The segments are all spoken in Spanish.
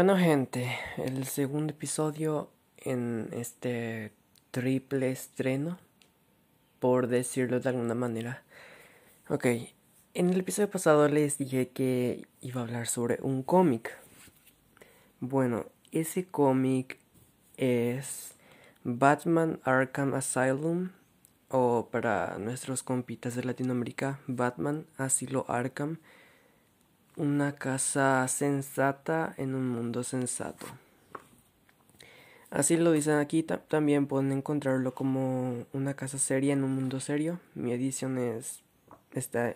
Bueno gente, el segundo episodio en este triple estreno, por decirlo de alguna manera. Ok, en el episodio pasado les dije que iba a hablar sobre un cómic. Bueno, ese cómic es Batman Arkham Asylum o para nuestros compitas de Latinoamérica, Batman Asilo Arkham una casa sensata en un mundo sensato. Así lo dicen aquí, también pueden encontrarlo como una casa seria en un mundo serio. Mi edición es está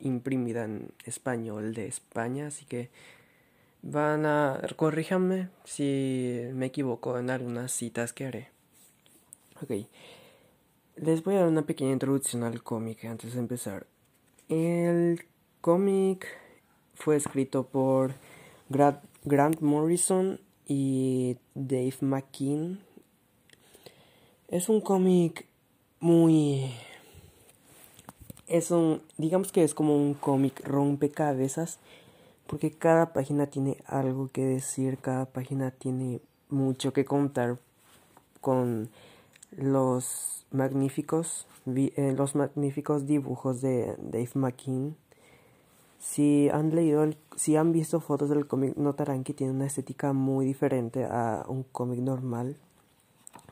imprimida en español de España, así que van a corríjanme si me equivoco en algunas citas que haré. Ok, les voy a dar una pequeña introducción al cómic antes de empezar. El cómic fue escrito por Grant Morrison y Dave McKean. Es un cómic muy... Es un... digamos que es como un cómic rompecabezas porque cada página tiene algo que decir, cada página tiene mucho que contar con los magníficos, eh, los magníficos dibujos de Dave McKean si han leído, si han visto fotos del cómic, notarán que tiene una estética muy diferente a un cómic normal.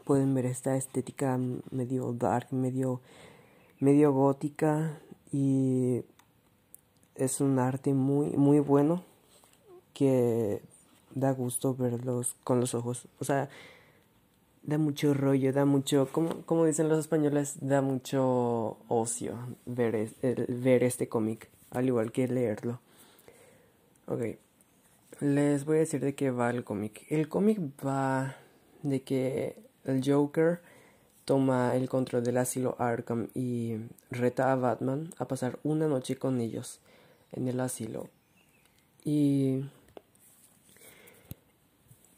Pueden ver esta estética medio dark, medio, medio gótica y es un arte muy, muy bueno que da gusto verlos con los ojos. O sea, da mucho rollo, da mucho, como, como dicen los españoles, da mucho ocio ver, ver este cómic al igual que leerlo. Ok, les voy a decir de qué va el cómic. El cómic va de que el Joker toma el control del asilo Arkham y reta a Batman a pasar una noche con ellos en el asilo. Y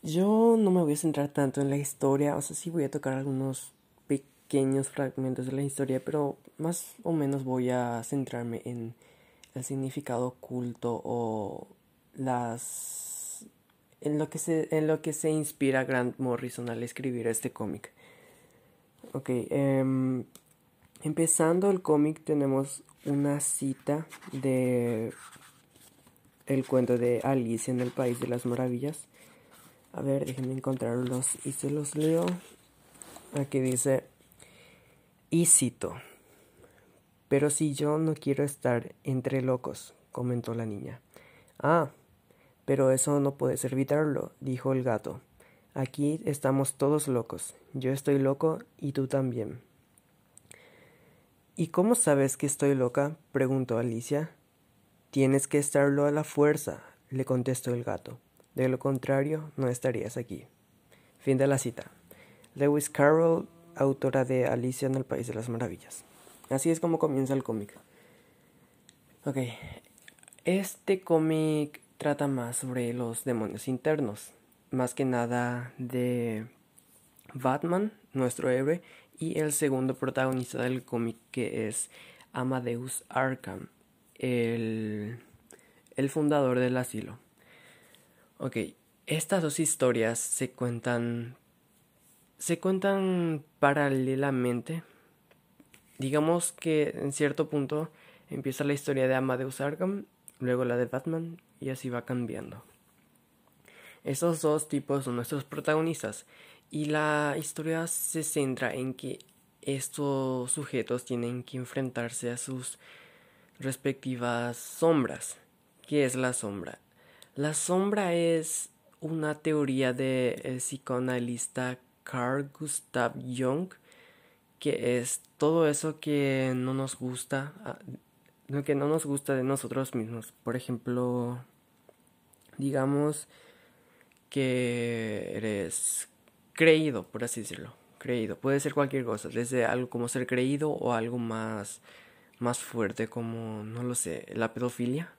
yo no me voy a centrar tanto en la historia, o sea, sí voy a tocar algunos pequeños fragmentos de la historia, pero más o menos voy a centrarme en el significado oculto o las en lo que se en lo que se inspira Grant Morrison al escribir este cómic. Ok, em, empezando el cómic tenemos una cita de el cuento de Alicia en el País de las Maravillas. A ver, déjenme encontrarlos y se los leo. Aquí dice, y cito. Pero si yo no quiero estar entre locos, comentó la niña. Ah, pero eso no puedes evitarlo, dijo el gato. Aquí estamos todos locos. Yo estoy loco y tú también. ¿Y cómo sabes que estoy loca? preguntó Alicia. Tienes que estarlo a la fuerza, le contestó el gato. De lo contrario, no estarías aquí. Fin de la cita. Lewis Carroll, autora de Alicia en el País de las Maravillas. Así es como comienza el cómic. Ok, este cómic trata más sobre los demonios internos, más que nada de Batman, nuestro héroe, y el segundo protagonista del cómic que es Amadeus Arkham, el, el fundador del asilo. Ok, estas dos historias se cuentan se cuentan paralelamente Digamos que en cierto punto empieza la historia de Amadeus Arkham, luego la de Batman y así va cambiando. Esos dos tipos son nuestros protagonistas y la historia se centra en que estos sujetos tienen que enfrentarse a sus respectivas sombras. ¿Qué es la sombra? La sombra es una teoría del psicoanalista Carl Gustav Jung es todo eso que no nos gusta, ah, lo que no nos gusta de nosotros mismos. Por ejemplo, digamos que eres creído, por así decirlo, creído. Puede ser cualquier cosa, desde algo como ser creído o algo más más fuerte como no lo sé, la pedofilia.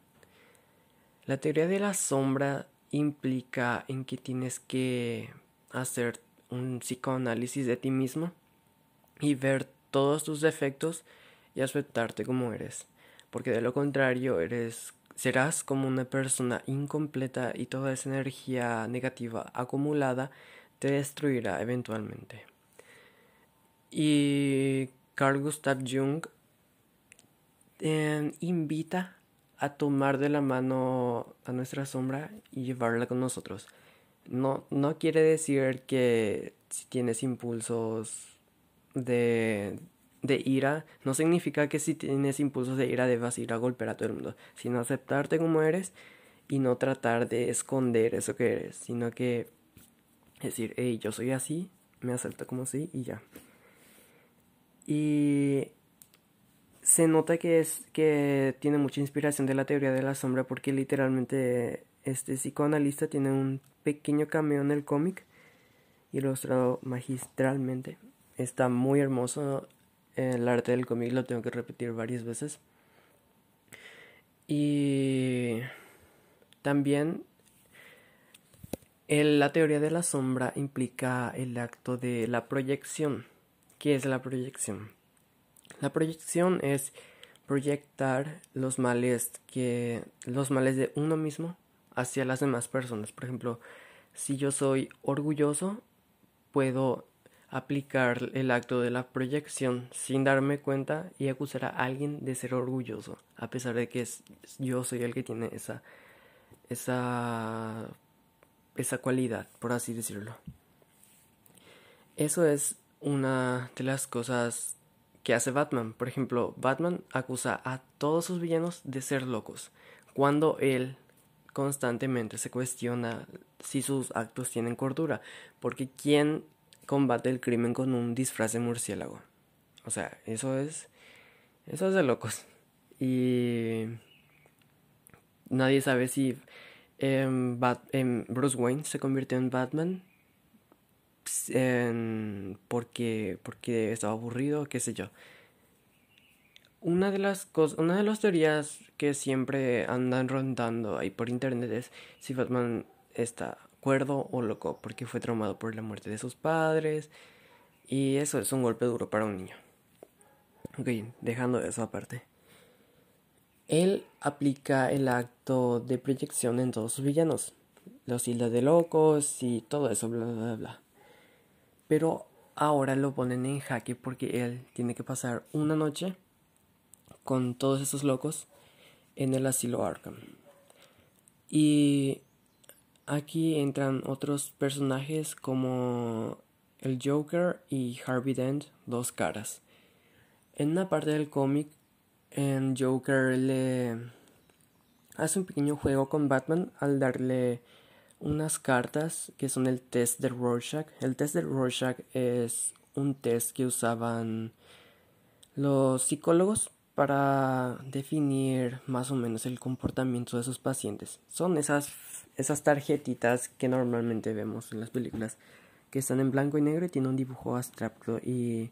La teoría de la sombra implica en que tienes que hacer un psicoanálisis de ti mismo y ver todos tus defectos y aceptarte como eres. Porque de lo contrario eres serás como una persona incompleta y toda esa energía negativa acumulada te destruirá eventualmente. Y Carl Gustav Jung eh, invita a tomar de la mano a nuestra sombra y llevarla con nosotros. No, no quiere decir que si tienes impulsos de, de ira, no significa que si tienes impulsos de ira debas ir a golpear a todo el mundo, sino aceptarte como eres y no tratar de esconder eso que eres, sino que decir, hey, yo soy así, me acepto como así y ya. Y se nota que es que tiene mucha inspiración de la teoría de la sombra porque literalmente este psicoanalista tiene un pequeño cameo en el cómic ilustrado magistralmente. Está muy hermoso el arte del cómic, lo tengo que repetir varias veces. Y también la teoría de la sombra implica el acto de la proyección. ¿Qué es la proyección? La proyección es proyectar los males que los males de uno mismo hacia las demás personas. Por ejemplo, si yo soy orgulloso, puedo aplicar el acto de la proyección sin darme cuenta y acusar a alguien de ser orgulloso, a pesar de que yo soy el que tiene esa esa esa cualidad, por así decirlo. Eso es una de las cosas que hace Batman. Por ejemplo, Batman acusa a todos sus villanos de ser locos, cuando él constantemente se cuestiona si sus actos tienen cordura, porque ¿quién combate el crimen con un disfraz de murciélago? O sea, eso es eso es de locos. Y nadie sabe si em, em, Bruce Wayne se convirtió en Batman porque, porque estaba aburrido, qué sé yo. Una de las cosas, una de las teorías que siempre andan rondando ahí por internet es si Batman está o loco porque fue traumado por la muerte de sus padres y eso es un golpe duro para un niño. Ok, dejando eso aparte. Él aplica el acto de proyección en todos sus villanos. Los hilda de locos y todo eso, bla, bla, bla. Pero ahora lo ponen en jaque porque él tiene que pasar una noche con todos esos locos en el asilo Arkham. Y aquí entran otros personajes como el Joker y Harvey Dent, dos caras. En una parte del cómic, el Joker le hace un pequeño juego con Batman al darle unas cartas que son el test de Rorschach. El test de Rorschach es un test que usaban los psicólogos para definir más o menos el comportamiento de sus pacientes. Son esas, esas tarjetitas que normalmente vemos en las películas que están en blanco y negro y tienen un dibujo abstracto y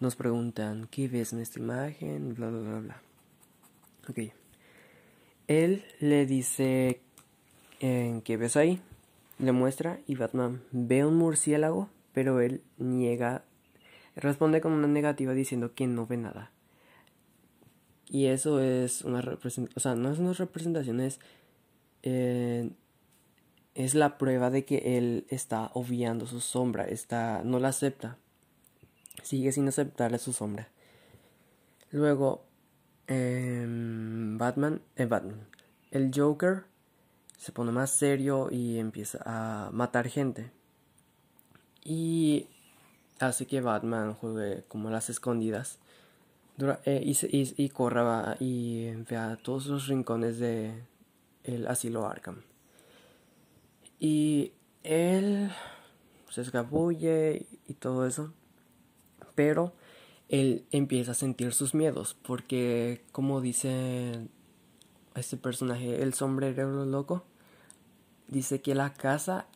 nos preguntan ¿qué ves en esta imagen? bla bla bla bla. Ok. Él le dice en que ves ahí, le muestra y Batman ve un murciélago, pero él niega, responde con una negativa diciendo que no ve nada. Y eso es una representación, o sea, no es una representación, es, eh, es la prueba de que él está obviando su sombra, está, no la acepta, sigue sin aceptarle su sombra. Luego, em, Batman, eh, Batman, el Joker se pone más serio y empieza a matar gente. Y hace que Batman juegue como las escondidas. Eh, y, y, corra y vea todos los rincones de el asilo Arkham. Y él se escabulle y todo eso. Pero él empieza a sentir sus miedos. Porque como dice este personaje, el sombrero loco, dice que la casa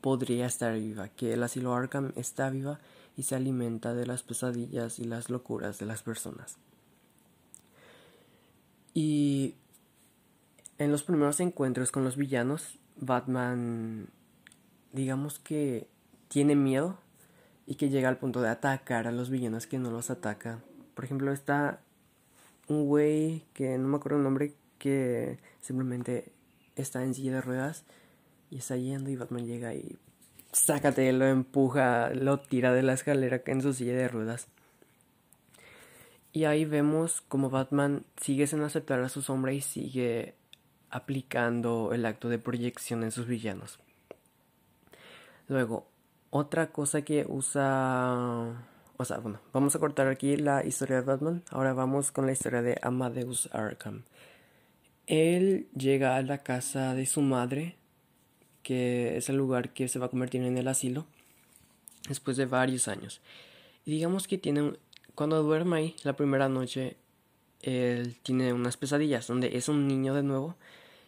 podría estar viva, que el asilo Arkham está viva y se alimenta de las pesadillas y las locuras de las personas. Y en los primeros encuentros con los villanos, Batman, digamos que tiene miedo y que llega al punto de atacar a los villanos que no los atacan. Por ejemplo, está un güey que no me acuerdo el nombre, que simplemente está en silla de ruedas y está yendo y Batman llega y sácate, lo empuja, lo tira de la escalera en su silla de ruedas. Y ahí vemos como Batman sigue sin aceptar a su sombra y sigue aplicando el acto de proyección en sus villanos. Luego, otra cosa que usa... O sea, bueno, vamos a cortar aquí la historia de Batman. Ahora vamos con la historia de Amadeus Arkham. Él llega a la casa de su madre, que es el lugar que se va a convertir en el asilo, después de varios años. Y digamos que tiene cuando duerme ahí la primera noche, él tiene unas pesadillas donde es un niño de nuevo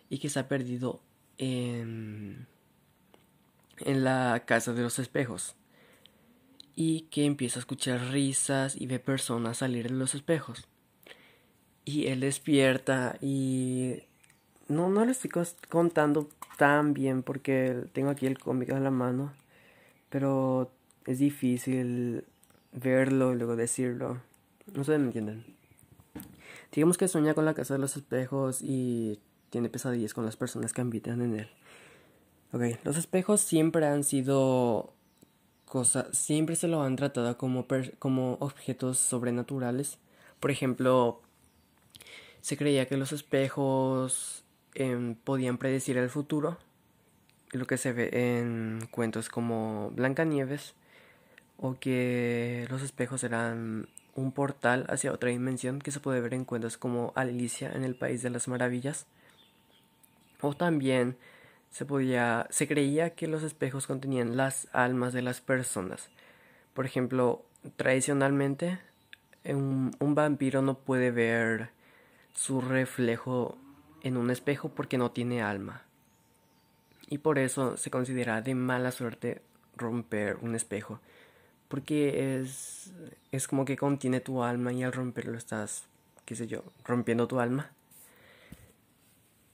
y que se ha perdido en, en la casa de los espejos. Y que empieza a escuchar risas y ve personas salir de los espejos. Y él despierta y no, no le estoy contando tan bien porque tengo aquí el cómic en la mano. Pero es difícil verlo y luego decirlo. No sé, ¿me entienden? Digamos que sueña con la casa de los espejos y tiene pesadillas con las personas que habitan en él. Ok, los espejos siempre han sido cosas, siempre se lo han tratado como, como objetos sobrenaturales. Por ejemplo, se creía que los espejos em, podían predecir el futuro, lo que se ve en cuentos como Blancanieves o que los espejos eran un portal hacia otra dimensión que se puede ver en cuentos como Alicia en el País de las Maravillas. O también se podía se creía que los espejos contenían las almas de las personas. Por ejemplo, tradicionalmente un, vampiro no puede ver su reflejo en un espejo porque no tiene alma. Y por eso se considera de mala suerte romper un espejo porque es, es como que contiene tu alma y al romperlo estás, qué sé yo, rompiendo tu alma.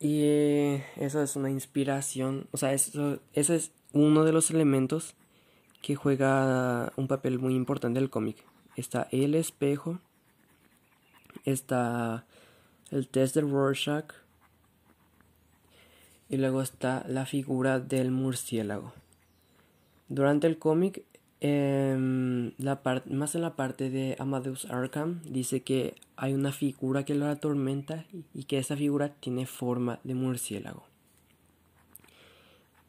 Y eso es una inspiración, o sea, eso, ese es uno de los elementos que juega un papel muy importante en el cómic. Está el espejo, está el test de Rorschach y luego está la figura del murciélago. Durante el cómic Em, la más en la parte de Amadeus Arkham dice que hay una figura que lo atormenta y que esa figura tiene forma de murciélago.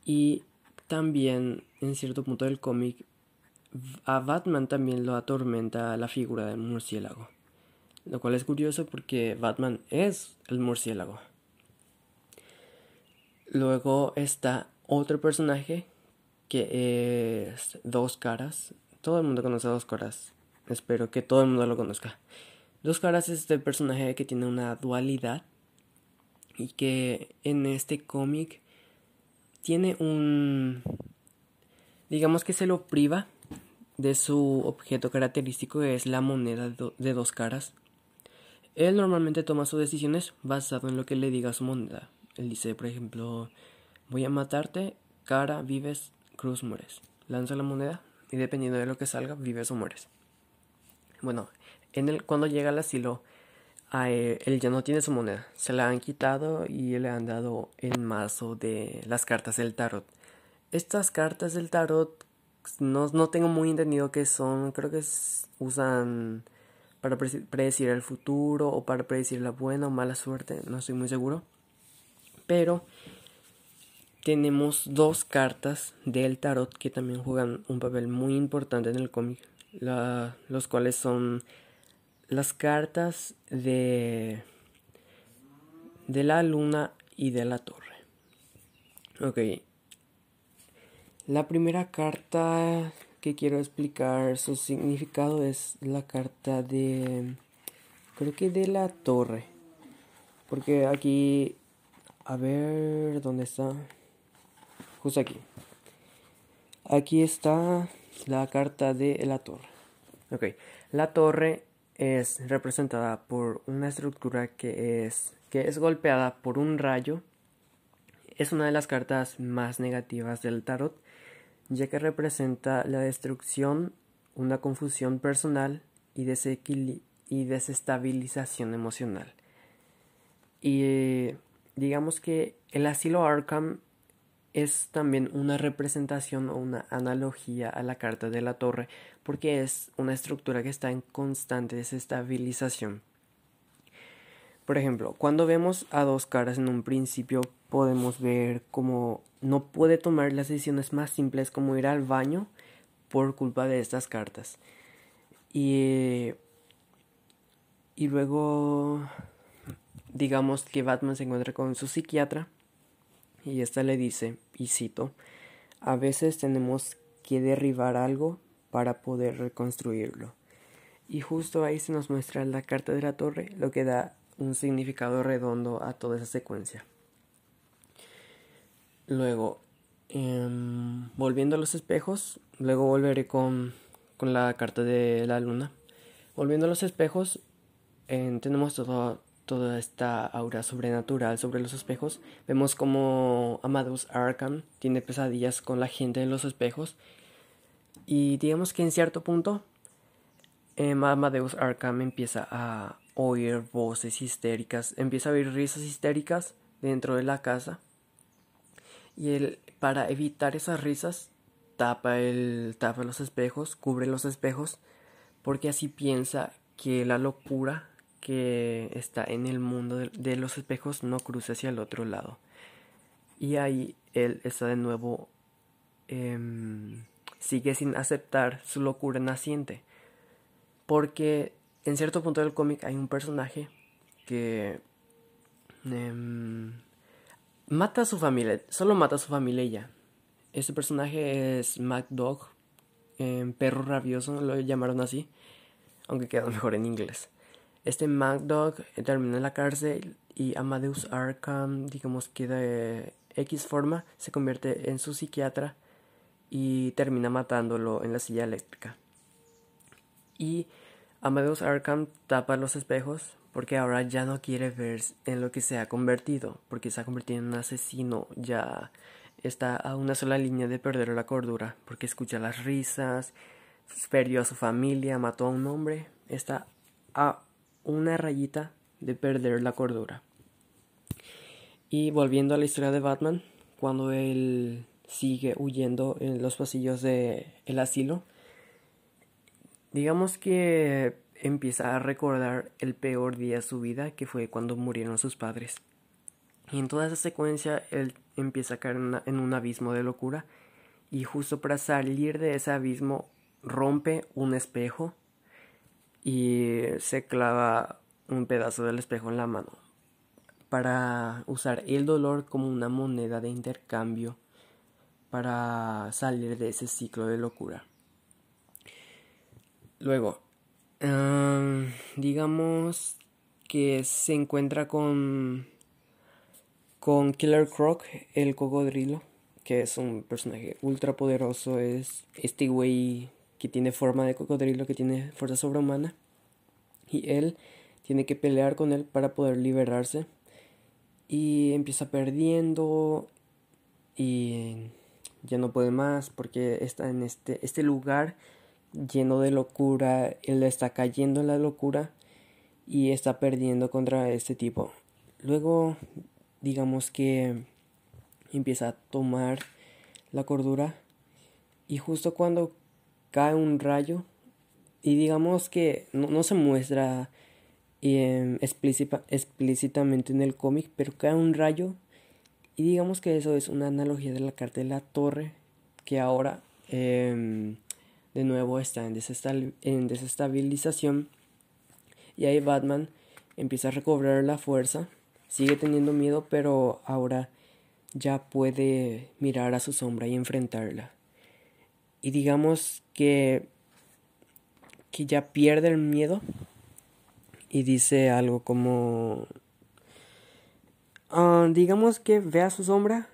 Y también en cierto punto del cómic a Batman también lo atormenta la figura del murciélago. Lo cual es curioso porque Batman es el murciélago. Luego está otro personaje que es Dos Caras. Todo el mundo conoce a Dos Caras. Espero que todo el mundo lo conozca. Dos Caras es este personaje que tiene una dualidad y que en este cómic tiene un... digamos que se lo priva de su objeto característico que es la moneda de dos caras. Él normalmente toma sus decisiones basado en lo que le diga su moneda. Él dice, por ejemplo, voy a matarte, cara, vives, cruz, mueres. Lanza la moneda y dependiendo de lo que salga, vives o mueres. Bueno, cuando llega al asilo, él ya no tiene su moneda. Se la han quitado y le han dado el mazo de las cartas del tarot. Estas cartas del tarot no, no tengo muy entendido qué son. Creo que usan para predecir el futuro o para predecir la buena o mala suerte. No estoy muy seguro. Pero tenemos dos cartas del tarot que también juegan un papel muy importante en el cómic, los cuales son las cartas de, de la luna y de la torre. Ok. La primera carta que quiero explicar su significado es la carta de... Creo que de la torre. Porque aquí... A ver, ¿dónde está? Justo aquí. Aquí está la carta de la torre. Ok, la torre es representada por una estructura que es, que es golpeada por un rayo. Es una de las cartas más negativas del tarot, ya que representa la destrucción, una confusión personal y, y desestabilización emocional. Y digamos que el asilo Arkham es también una representación o una analogía a la carta de la torre porque es una estructura que está en constante desestabilización. Por ejemplo, cuando vemos a dos caras en un principio podemos ver cómo no puede tomar las decisiones más simples como ir al baño por culpa de estas cartas. Y, y luego digamos que Batman se encuentra con su psiquiatra y esta le dice, y cito, a veces tenemos que derribar algo para poder reconstruirlo. Y justo ahí se nos muestra la carta de la torre, lo que da un significado redondo a toda esa secuencia. Luego, em, volviendo a los espejos, luego volveré con, con, la carta de la luna. Volviendo a los espejos, tenemos todo, toda esta aura sobrenatural sobre los espejos. Vemos como Amadeus Arkham tiene pesadillas con la gente en los espejos. Y digamos que en cierto punto em, Amadeus Arkham empieza a oír voces histéricas, empieza a oír risas histéricas dentro de la casa. Y él, para evitar esas risas, tapa, el, tapa los espejos, cubre los espejos, porque así piensa que la locura que está en el mundo de, los espejos no cruce hacia el otro lado. Y ahí él está de nuevo, em, sigue sin aceptar su locura naciente. Porque en cierto punto del cómic hay un personaje que em, mata a su familia, solo mata a su familia ya. Ese personaje es Mac Dog, em, perro rabioso, lo llamaron así, aunque queda mejor en inglés. Este MacDog termina en la cárcel y Amadeus Arkham, digamos que de X forma, se convierte en su psiquiatra y termina matándolo en la silla eléctrica. Y Amadeus Arkham tapa los espejos porque ahora ya no quiere ver en lo que se ha convertido, porque se ha convertido en un asesino, ya está a una sola línea de perder la cordura, porque escucha las risas, perdió a su familia, mató a un hombre, está a una rayita de perder la cordura. Y volviendo a la historia de Batman, cuando él sigue huyendo en los pasillos del el asilo, digamos que empieza a recordar el peor día de su vida, que fue cuando murieron sus padres. Y en toda esa secuencia él empieza a caer en un abismo de locura y justo para salir de ese abismo rompe un espejo y se clava un pedazo del espejo en la mano para usar el dolor como una moneda de intercambio para salir de ese ciclo de locura. Luego, digamos que se encuentra con con Killer Croc, el cocodrilo, que es un personaje ultra poderoso, es este güey que tiene forma de cocodrilo, que tiene fuerza sobrehumana. Y él tiene que pelear con él para poder liberarse. Y empieza perdiendo y ya no puede más porque está en este, este lugar lleno de locura. Él está cayendo en la locura y está perdiendo contra este tipo. Luego, digamos que empieza a tomar la cordura y justo cuando cae un rayo y digamos que no, se muestra em, explícitamente en el cómic, pero cae un rayo y digamos que eso es una analogía de la carta de la torre que ahora em, de nuevo está en, en desestabilización y ahí Batman empieza a recobrar la fuerza, sigue teniendo miedo pero ahora ya puede mirar a su sombra y enfrentarla y digamos que, que ya pierde el miedo y dice algo como, ah, digamos que ve a su sombra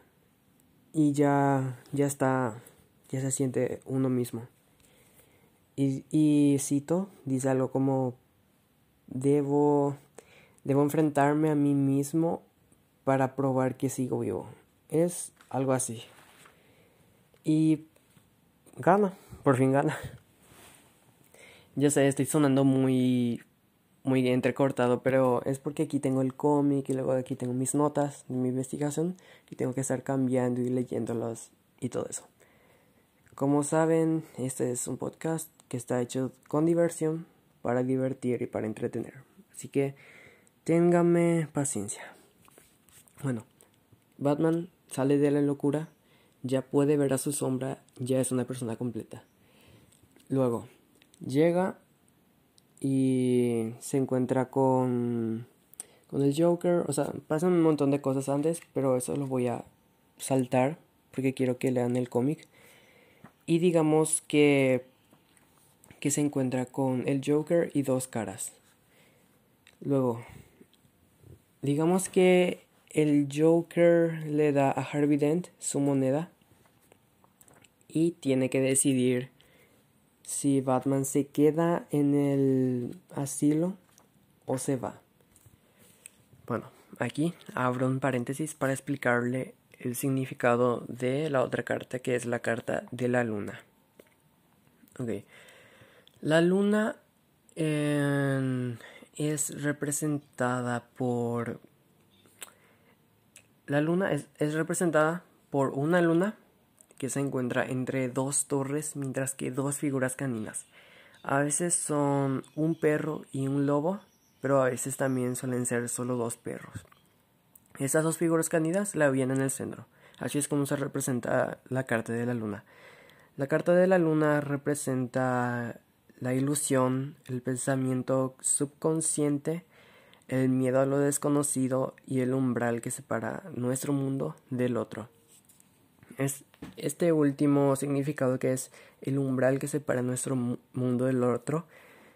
y ya, ya está, ya se siente uno mismo. Y, y cito, dice algo como, debo, debo enfrentarme a mí mismo para probar que sigo vivo. Es algo así. Y gana, por fin gana. Ya sé, estoy sonando muy muy entrecortado, pero es porque aquí tengo el cómic y luego aquí tengo mis notas de mi investigación y tengo que estar cambiando y leyéndolos y todo eso. Como saben, este es un podcast que está hecho con diversión, para divertir y para entretener. Así que téngame paciencia. Bueno, Batman sale de la locura, ya puede ver a su sombra, ya es una persona completa. Luego, llega y se encuentra con, con el Joker. O sea, pasan un montón de cosas antes, pero eso lo voy a saltar porque quiero que lean el cómic. Y digamos que, que se encuentra con el Joker y dos caras. Luego, digamos que el Joker le da a Harvey Dent su moneda y tiene que decidir si Batman se queda en el asilo o se va. Bueno, aquí abro un paréntesis para explicarle el significado de la otra carta que es la carta de la luna. Ok. La luna es representada por... La luna es representada por una luna que se encuentra entre dos torres mientras que dos figuras caninas. A veces son un perro y un lobo, pero a veces también suelen ser solo dos perros. Estas dos figuras caninas la vienen en el centro. Así es como se representa la carta de la luna. La carta de la luna representa la ilusión, el pensamiento subconsciente, el miedo a lo desconocido y el umbral que separa nuestro mundo del otro. Es este último significado que es el umbral que separa nuestro mundo del otro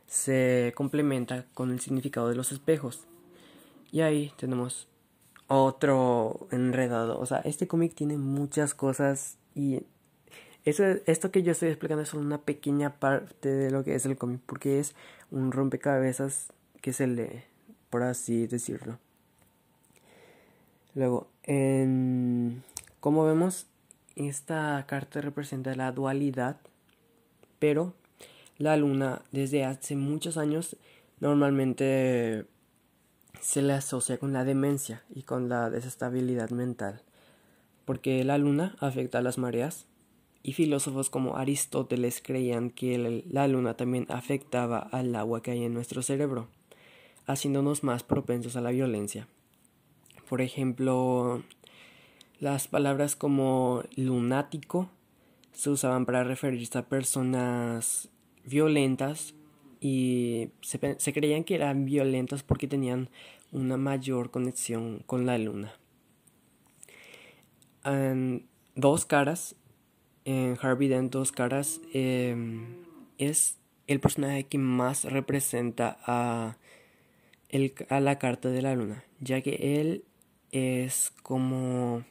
se complementa con el significado de los espejos. Y ahí tenemos otro enredado. O sea, este cómic tiene muchas cosas y eso, esto que yo estoy explicando es solo una pequeña parte de lo que es el cómic porque es un rompecabezas que se lee, por así decirlo. Luego, en, como vemos, esta carta representa la dualidad, pero la luna desde hace muchos años normalmente se le asocia con la demencia y con la desestabilidad mental, porque la luna afecta a las mareas y filósofos como Aristóteles creían que la luna también afectaba al agua que hay en nuestro cerebro, haciéndonos más propensos a la violencia. Por ejemplo, las palabras como lunático se usaban para referirse a personas violentas y se, creían que eran violentas porque tenían una mayor conexión con la luna. Dos caras, en Harvey Dent, dos caras, em, es el personaje que más representa a, a la carta de la luna, ya que él es como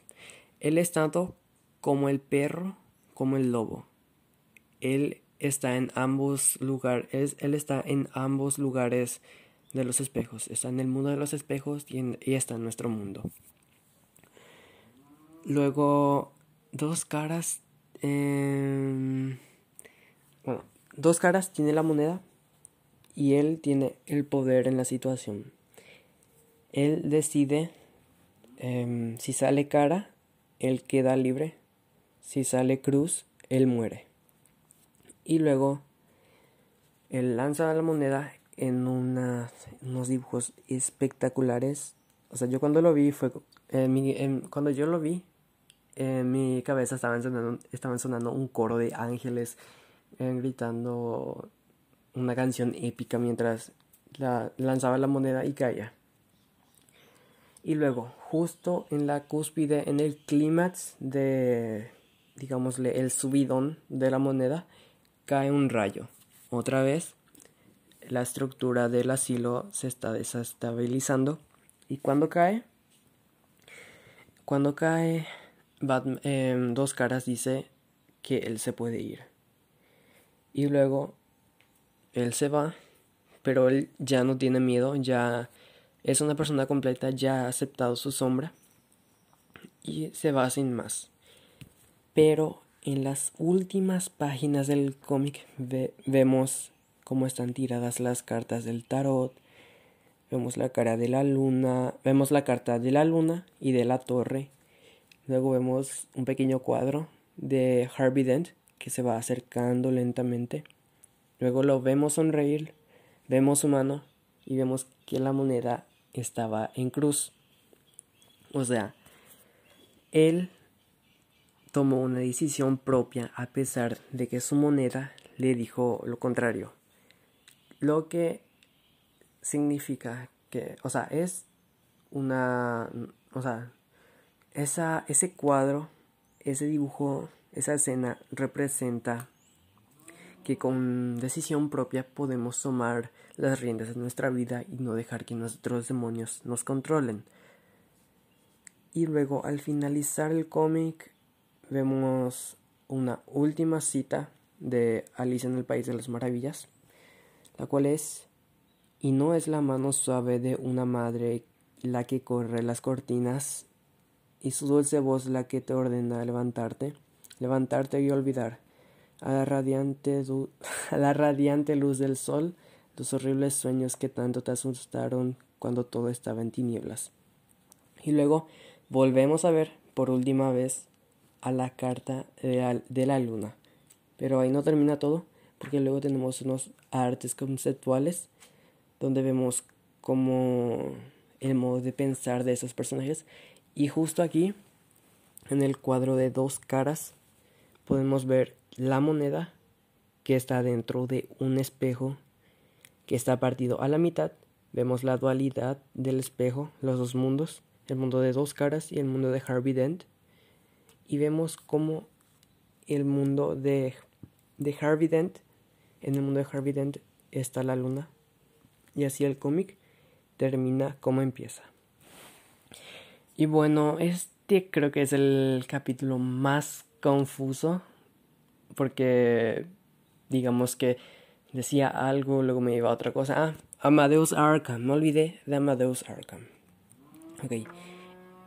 él es tanto como el perro como el lobo. Él está en ambos lugares, él está en ambos lugares de los espejos. Está en el mundo de los espejos y, está en nuestro mundo. Luego, dos caras. Em, bueno, dos caras tiene la moneda y él tiene el poder en la situación. Él decide em, si sale cara él queda libre. Si sale cruz, él muere. Y luego él lanza la moneda en unos dibujos espectaculares. O sea, yo cuando lo vi fue... cuando yo lo vi, en mi cabeza estaban sonando, estaban sonando un coro de ángeles eh, gritando una canción épica mientras la, lanzaba la moneda y caía. Y luego, justo en la cúspide, en el clímax de, digámosle, el subidón de la moneda, cae un rayo. Otra vez, la estructura del asilo se está desestabilizando. Y cuando cae, cuando cae, em, Dos Caras dice que él se puede ir. Y luego, él se va, pero él ya no tiene miedo, ya es una persona completa, ya ha aceptado su sombra y se va sin más. Pero en las últimas páginas del cómic vemos cómo están tiradas las cartas del tarot, vemos la cara de la luna, vemos la carta de la luna y de la torre. Luego vemos un pequeño cuadro de Harvey Dent que se va acercando lentamente. Luego lo vemos sonreír, vemos su mano y vemos que la moneda estaba en cruz. O sea, él tomó una decisión propia a pesar de que su moneda le dijo lo contrario. Lo que significa que, o sea, es una, o sea, esa, ese cuadro, ese dibujo, esa escena representa que con decisión propia podemos tomar las riendas de nuestra vida y no dejar que nuestros demonios nos controlen. Y luego al finalizar el cómic vemos una última cita de Alicia en el País de las Maravillas, la cual es, y no es la mano suave de una madre la que corre las cortinas, y su dulce voz la que te ordena levantarte, levantarte y olvidar, a la radiante, la luz del sol, los horribles sueños que tanto te asustaron cuando todo estaba en tinieblas. Y luego volvemos a ver por última vez a la carta de la, luna. Pero ahí no termina todo, porque luego tenemos unos artes conceptuales donde vemos como el modo de pensar de esos personajes. Y justo aquí, en el cuadro de dos caras, podemos ver la moneda que está dentro de un espejo que está partido a la mitad. Vemos la dualidad del espejo, los dos mundos, el mundo de dos caras y el mundo de Harvey Dent y vemos cómo el mundo de, de Harvey Dent, en el mundo de Harvey Dent está la luna y así el cómic termina como empieza. Y bueno, este creo que es el capítulo más confuso porque digamos que decía algo, luego me iba a otra cosa. Ah, Amadeus Arkham, no olvidé de Amadeus Arkham. Ok.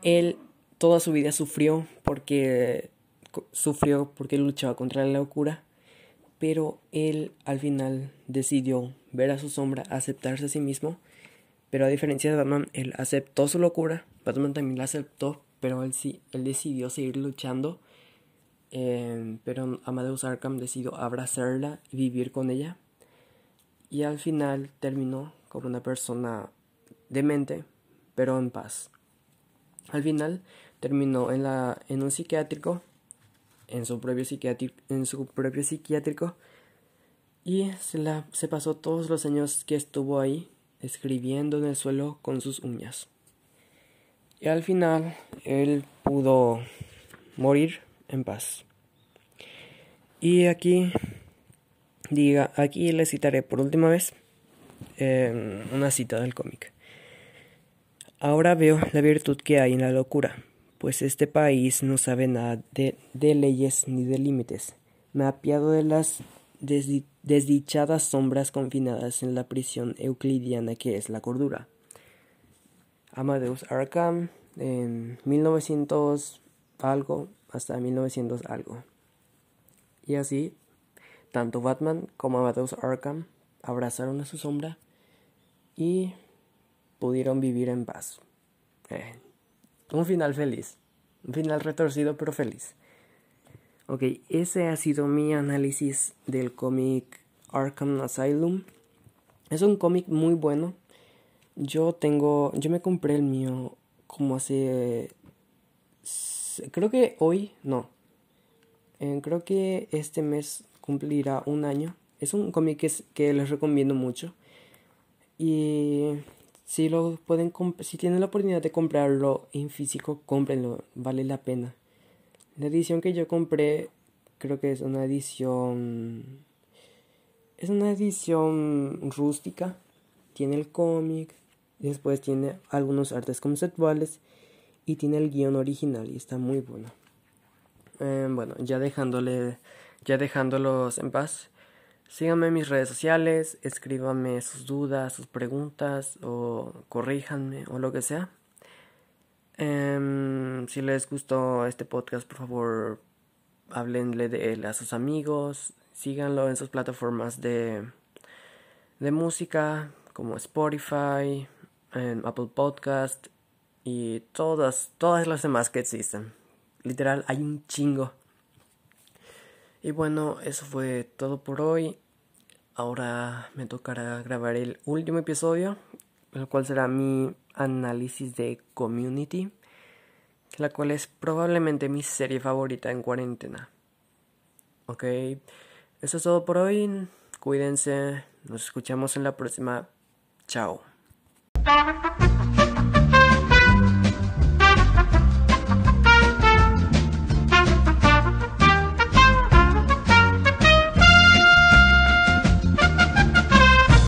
El toda su vida sufrió porque sufrió porque luchaba contra la locura, pero él al final decidió ver a su sombra, aceptarse a sí mismo, pero a diferencia de Batman, él aceptó su locura, Batman también la aceptó, pero él sí, él decidió seguir luchando, eh, pero Amadeus Arkham decidió abrazarla y vivir con ella, y al final terminó como una persona demente, pero en paz. Al final terminó en, la, en un psiquiátrico, en su propio psiquiátrico, en su propio psiquiátrico y se, la, se pasó todos los años que estuvo ahí escribiendo en el suelo con sus uñas. Y al final él pudo morir en paz. Y aquí diga, aquí le citaré por última vez eh, una cita del cómic. Ahora veo la virtud que hay en la locura pues este país no sabe nada de, leyes ni de límites. Me apiado de las desdichadas sombras confinadas en la prisión euclidiana que es la cordura. Amadeus Arkham en 1900 algo hasta 1900 algo. Y así, tanto Batman como Amadeus Arkham abrazaron a su sombra y pudieron vivir en paz. Eh, un final feliz. Un final retorcido pero feliz. Ok, ese ha sido mi análisis del cómic Arkham Asylum. Es un cómic muy bueno. Yo tengo, yo me compré el mío como hace, creo que hoy, no. Eh, creo que este mes cumplirá un año. Es un cómic que, que les recomiendo mucho. Y si lo pueden si tienen la oportunidad de comprarlo en físico, cómprenlo, vale la pena. La edición que yo compré creo que es una edición es una edición rústica. Tiene el cómic, después tiene algunos artes conceptuales y tiene el guion original y está muy bueno. Eh, bueno, ya dejándole ya dejándolos en paz. Síganme en mis redes sociales, escríbanme sus dudas, sus preguntas o corríjanme o lo que sea. Em, si les gustó este podcast, por favor, háblenle de él a sus amigos, síganlo en sus plataformas de, de música como Spotify, en Apple Podcast y todas, todas las demás que existen. Literal, hay un chingo. Y bueno, eso fue todo por hoy. Ahora me tocará grabar el último episodio, el cual será mi análisis de Community, la cual es probablemente mi serie favorita en cuarentena. Ok, eso es todo por hoy. Cuídense, nos escuchamos en la próxima. Chao.